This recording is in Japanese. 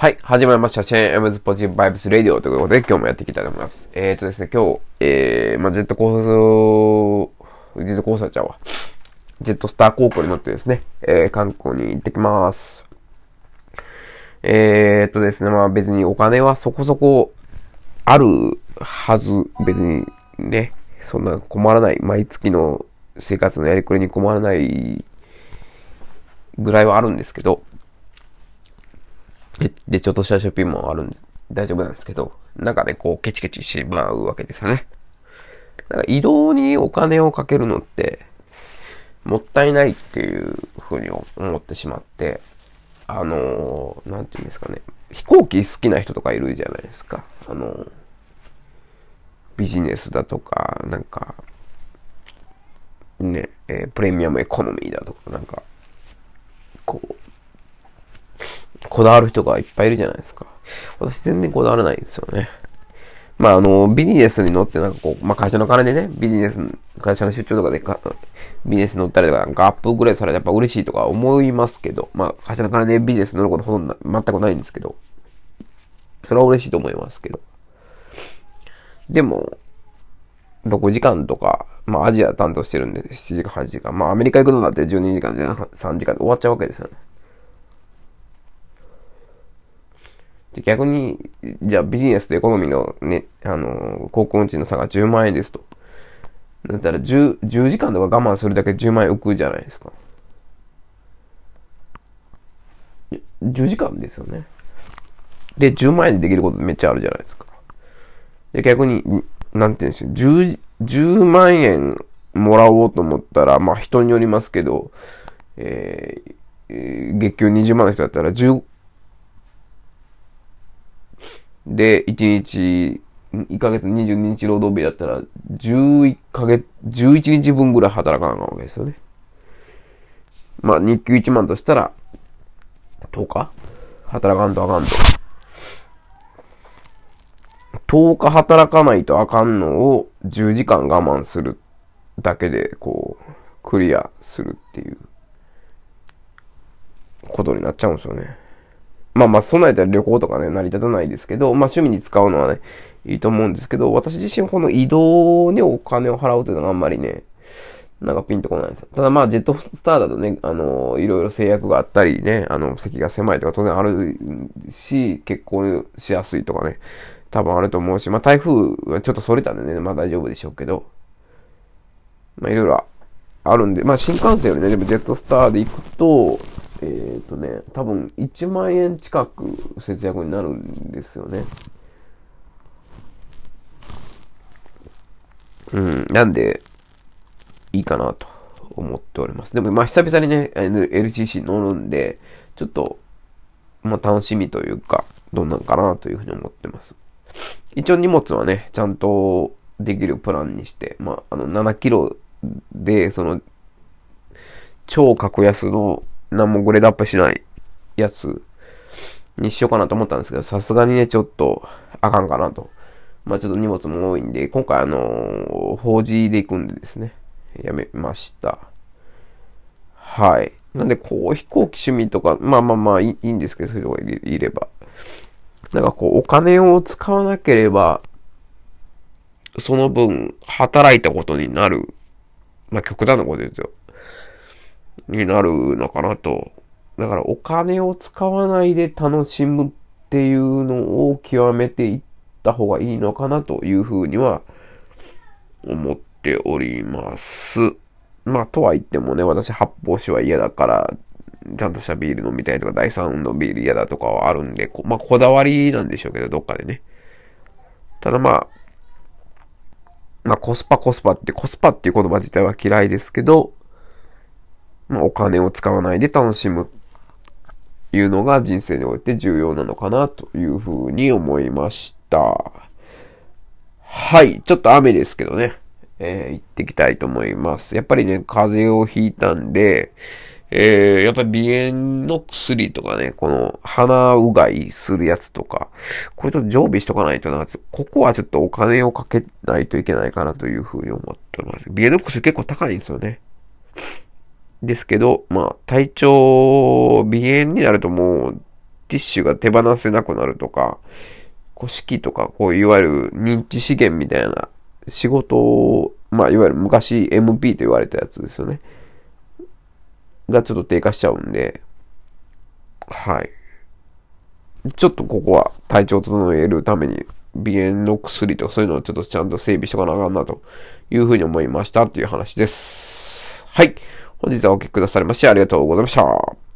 はい、始まりました。シェーン・エムズ・ポジティブ・バイブス・レディオということで、今日もやっていきたいと思います。えーとですね、今日、えー、まあ、ジェットコース、ジェットコースターちゃうわ。ジェットスター航空に乗ってですね、えー、韓国に行ってきます。えーとですね、まあ別にお金はそこそこあるはず、別にね、そんな困らない、毎月の生活のやりくりに困らないぐらいはあるんですけど、で、ちょっとした出品もあるんで、大丈夫なんですけど、なんかね、こう、ケチケチしまうわけですよね。なんか移動にお金をかけるのって、もったいないっていうふうに思ってしまって、あのー、なんていうんですかね、飛行機好きな人とかいるじゃないですか。あのー、ビジネスだとか、なんか、ね、えー、プレミアムエコノミーだとか、なんか、こう、こだわる人がいっぱいいるじゃないですか。私全然こだわらないですよね。まあ、あの、ビジネスに乗ってなんかこう、まあ会社の金でね、ビジネス、会社の出張とかでかビジネス乗ったりとか、なんかアップグレードされてやっぱ嬉しいとか思いますけど、まあ会社の金でビジネス乗ることほとんど全くないんですけど、それは嬉しいと思いますけど。でも、6時間とか、まあアジア担当してるんで、7時間、8時間。まあアメリカ行くのだって12時間じゃ、3時間で終わっちゃうわけですよね。で、逆に、じゃあビジネスとエコノミーのね、あの、航空運賃の差が10万円ですと。だったら10、10時間とか我慢するだけで10万円浮くじゃないですか。10時間ですよね。で、10万円でできることめっちゃあるじゃないですか。で、逆に、なんて言うんでしょう、10、10万円もらおうと思ったら、まあ人によりますけど、えー、月給20万の人だったら10、で、1日、1ヶ月22日労働日だったら、11ヶ月、11日分ぐらい働かなかわけですよね。まあ、日給1万としたら、10日？働かんとあかんと。10日働かないとあかんのを10時間我慢するだけで、こう、クリアするっていうことになっちゃうんですよね。まあまあ、備えたら旅行とかね、成り立たないですけど、まあ趣味に使うのはね、いいと思うんですけど、私自身この移動にお金を払うというのがあんまりね、なんかピンとこないですよ。ただまあ、ジェットスターだとね、あの、いろいろ制約があったりね、あの、席が狭いとか当然あるし、結婚しやすいとかね、多分あると思うし、まあ台風はちょっとそれたんでね、まあ大丈夫でしょうけど、まあいろいろあるんで、まあ新幹線よりね、でもジェットスターで行くと、えっ、ー、とね、多分1万円近く節約になるんですよね。うん、なんで、いいかなと思っております。でも、まあ、久々にね、LCC 乗るんで、ちょっと、まあ、楽しみというか、どんなんかなというふうに思ってます。一応荷物はね、ちゃんとできるプランにして、まあ、あの、7キロで、その、超格安の何もグレードアップしないやつにしようかなと思ったんですけど、さすがにね、ちょっとあかんかなと。まあちょっと荷物も多いんで、今回あのー、4G で行くんでですね、やめました。はい。なんで、こう、飛行機趣味とか、まあまあまあいいんですけど、そういう人がいれば。なんかこう、お金を使わなければ、その分、働いたことになる。まあ極端なことですよ。になるのかなと。だからお金を使わないで楽しむっていうのを極めていった方がいいのかなというふうには思っております。まあ、とは言ってもね、私発泡酒は嫌だから、ちゃんとしたビール飲みたいとか、第3のビール嫌だとかはあるんで、まあ、こだわりなんでしょうけど、どっかでね。ただまあ、まあ、コスパコスパって、コスパっていう言葉自体は嫌いですけど、まあ、お金を使わないで楽しむいうのが人生において重要なのかなというふうに思いました。はい。ちょっと雨ですけどね。えー、行ってきたいと思います。やっぱりね、風邪をひいたんで、えー、やっぱり鼻炎の薬とかね、この鼻うがいするやつとか、これちょっと常備しとかないとな、ここはちょっとお金をかけないといけないかなというふうに思ってます。鼻炎の薬結構高いんですよね。ですけど、まあ、体調、鼻炎になるともう、ティッシュが手放せなくなるとか、古式とか、こういわゆる認知資源みたいな仕事を、まあいわゆる昔 MP と言われたやつですよね。がちょっと低下しちゃうんで、はい。ちょっとここは体調を整えるために、鼻炎の薬とかそういうのをちょっとちゃんと整備しとかなあかんなというふうに思いましたっていう話です。はい。本日はお聞きくださりましてありがとうございました。